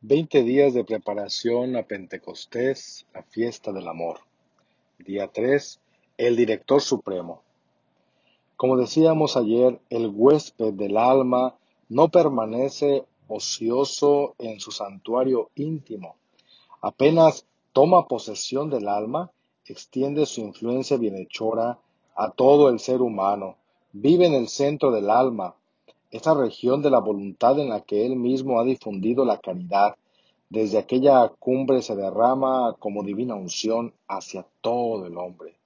Veinte días de preparación a Pentecostés, la fiesta del amor. Día 3. El director supremo. Como decíamos ayer, el huésped del alma no permanece ocioso en su santuario íntimo. Apenas toma posesión del alma, extiende su influencia bienhechora a todo el ser humano. Vive en el centro del alma, esa región de la voluntad en la que Él mismo ha difundido la caridad, desde aquella cumbre se derrama como divina unción hacia todo el hombre.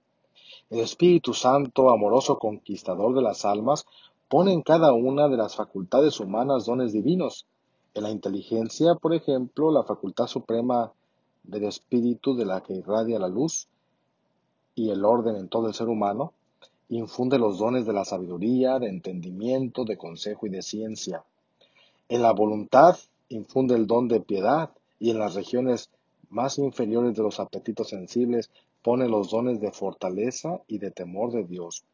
El Espíritu Santo, amoroso conquistador de las almas, pone en cada una de las facultades humanas dones divinos. En la inteligencia, por ejemplo, la facultad suprema del espíritu de la que irradia la luz y el orden en todo el ser humano, infunde los dones de la sabiduría, de entendimiento, de consejo y de ciencia. En la voluntad infunde el don de piedad y en las regiones más inferiores de los apetitos sensibles pone los dones de fortaleza y de temor de Dios.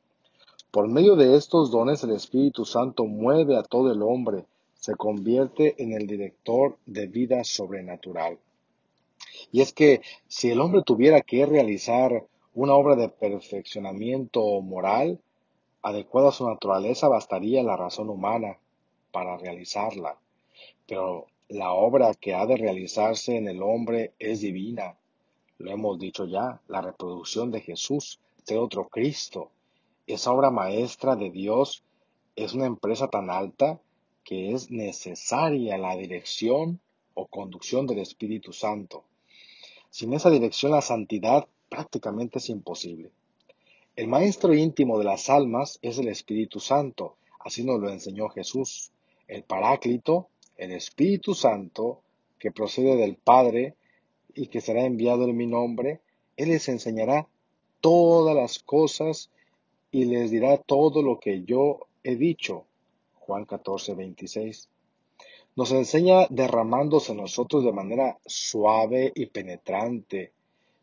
Por medio de estos dones el Espíritu Santo mueve a todo el hombre, se convierte en el director de vida sobrenatural. Y es que si el hombre tuviera que realizar una obra de perfeccionamiento moral adecuada a su naturaleza, bastaría la razón humana para realizarla. Pero la obra que ha de realizarse en el hombre es divina. Lo hemos dicho ya, la reproducción de Jesús, de otro Cristo. Esa obra maestra de Dios es una empresa tan alta que es necesaria la dirección o conducción del Espíritu Santo. Sin esa dirección la santidad prácticamente es imposible. El maestro íntimo de las almas es el Espíritu Santo, así nos lo enseñó Jesús. El Paráclito, el Espíritu Santo, que procede del Padre y que será enviado en mi nombre, Él les enseñará todas las cosas y les dirá todo lo que yo he dicho. Juan 14, 26. Nos enseña derramándose nosotros de manera suave y penetrante,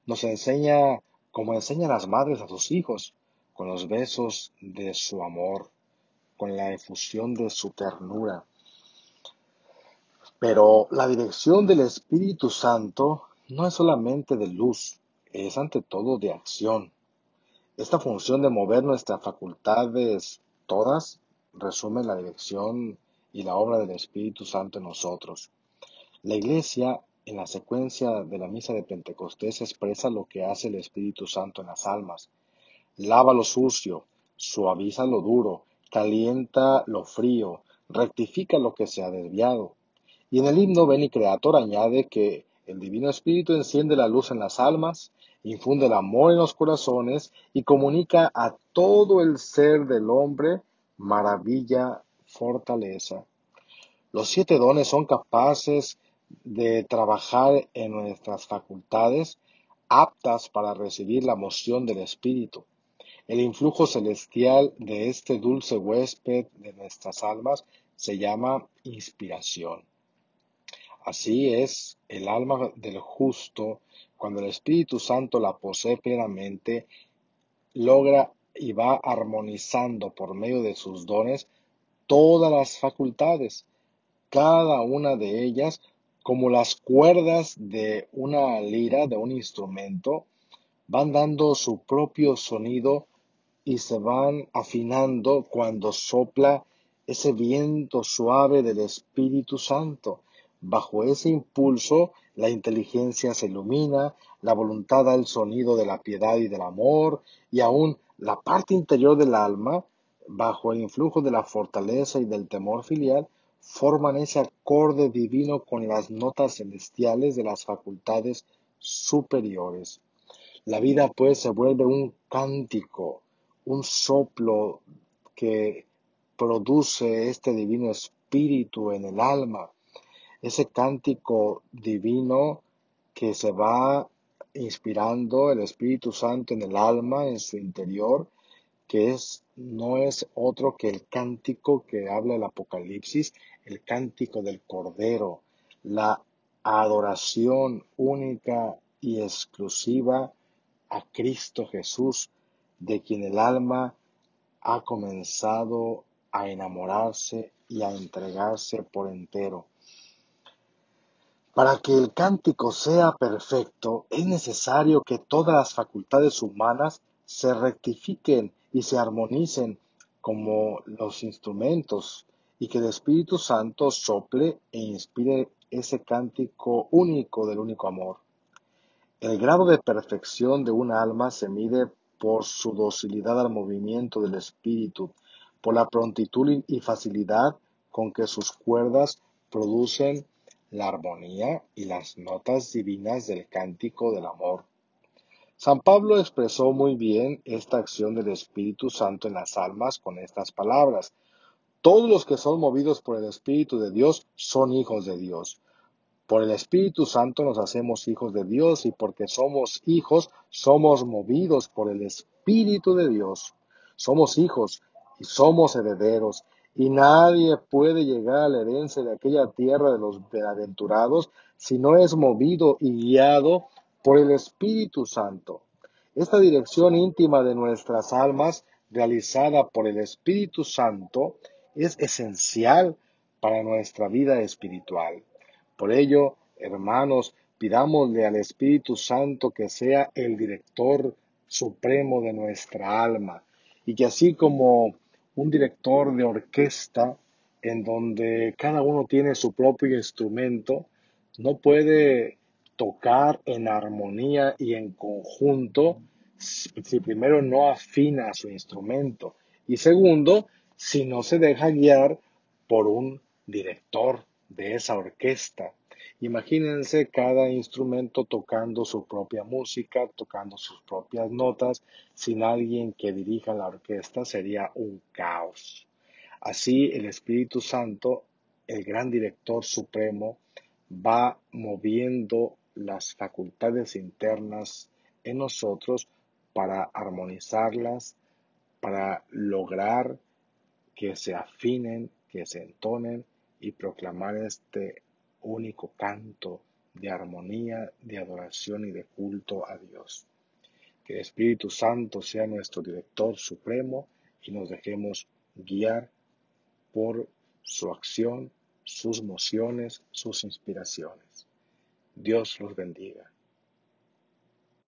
nos enseña como enseñan las madres a sus hijos, con los besos de su amor, con la efusión de su ternura. Pero la dirección del Espíritu Santo no es solamente de luz, es ante todo de acción. Esta función de mover nuestras facultades todas resume la dirección y la obra del Espíritu Santo en nosotros. La Iglesia en la secuencia de la misa de Pentecostés expresa lo que hace el Espíritu Santo en las almas. Lava lo sucio, suaviza lo duro, calienta lo frío, rectifica lo que se ha desviado. Y en el himno Beni Creator añade que el Divino Espíritu enciende la luz en las almas, infunde el amor en los corazones y comunica a todo el ser del hombre maravilla, fortaleza. Los siete dones son capaces de trabajar en nuestras facultades aptas para recibir la moción del Espíritu. El influjo celestial de este dulce huésped de nuestras almas se llama inspiración. Así es el alma del justo, cuando el Espíritu Santo la posee plenamente, logra y va armonizando por medio de sus dones todas las facultades, cada una de ellas como las cuerdas de una lira, de un instrumento, van dando su propio sonido y se van afinando cuando sopla ese viento suave del Espíritu Santo. Bajo ese impulso, la inteligencia se ilumina, la voluntad da el sonido de la piedad y del amor, y aún la parte interior del alma, bajo el influjo de la fortaleza y del temor filial, forman ese acorde divino con las notas celestiales de las facultades superiores. La vida pues se vuelve un cántico, un soplo que produce este divino espíritu en el alma, ese cántico divino que se va inspirando el Espíritu Santo en el alma, en su interior, que es, no es otro que el cántico que habla el Apocalipsis, el cántico del Cordero, la adoración única y exclusiva a Cristo Jesús, de quien el alma ha comenzado a enamorarse y a entregarse por entero. Para que el cántico sea perfecto, es necesario que todas las facultades humanas se rectifiquen y se armonicen como los instrumentos, y que el Espíritu Santo sople e inspire ese cántico único del único amor. El grado de perfección de un alma se mide por su docilidad al movimiento del espíritu, por la prontitud y facilidad con que sus cuerdas producen la armonía y las notas divinas del cántico del amor. San Pablo expresó muy bien esta acción del Espíritu Santo en las almas con estas palabras. Todos los que son movidos por el Espíritu de Dios son hijos de Dios. Por el Espíritu Santo nos hacemos hijos de Dios y porque somos hijos, somos movidos por el Espíritu de Dios. Somos hijos y somos herederos y nadie puede llegar a la herencia de aquella tierra de los bienaventurados si no es movido y guiado por el Espíritu Santo. Esta dirección íntima de nuestras almas, realizada por el Espíritu Santo, es esencial para nuestra vida espiritual. Por ello, hermanos, pidámosle al Espíritu Santo que sea el director supremo de nuestra alma y que así como un director de orquesta en donde cada uno tiene su propio instrumento, no puede tocar en armonía y en conjunto si primero no afina su instrumento y segundo, si no se deja guiar por un director de esa orquesta. Imagínense cada instrumento tocando su propia música, tocando sus propias notas, sin alguien que dirija la orquesta sería un caos. Así el Espíritu Santo, el gran director supremo, va moviendo las facultades internas en nosotros para armonizarlas, para lograr que se afinen, que se entonen y proclamar este único canto de armonía, de adoración y de culto a Dios. Que el Espíritu Santo sea nuestro director supremo y nos dejemos guiar por su acción, sus mociones, sus inspiraciones. Dios los bendiga.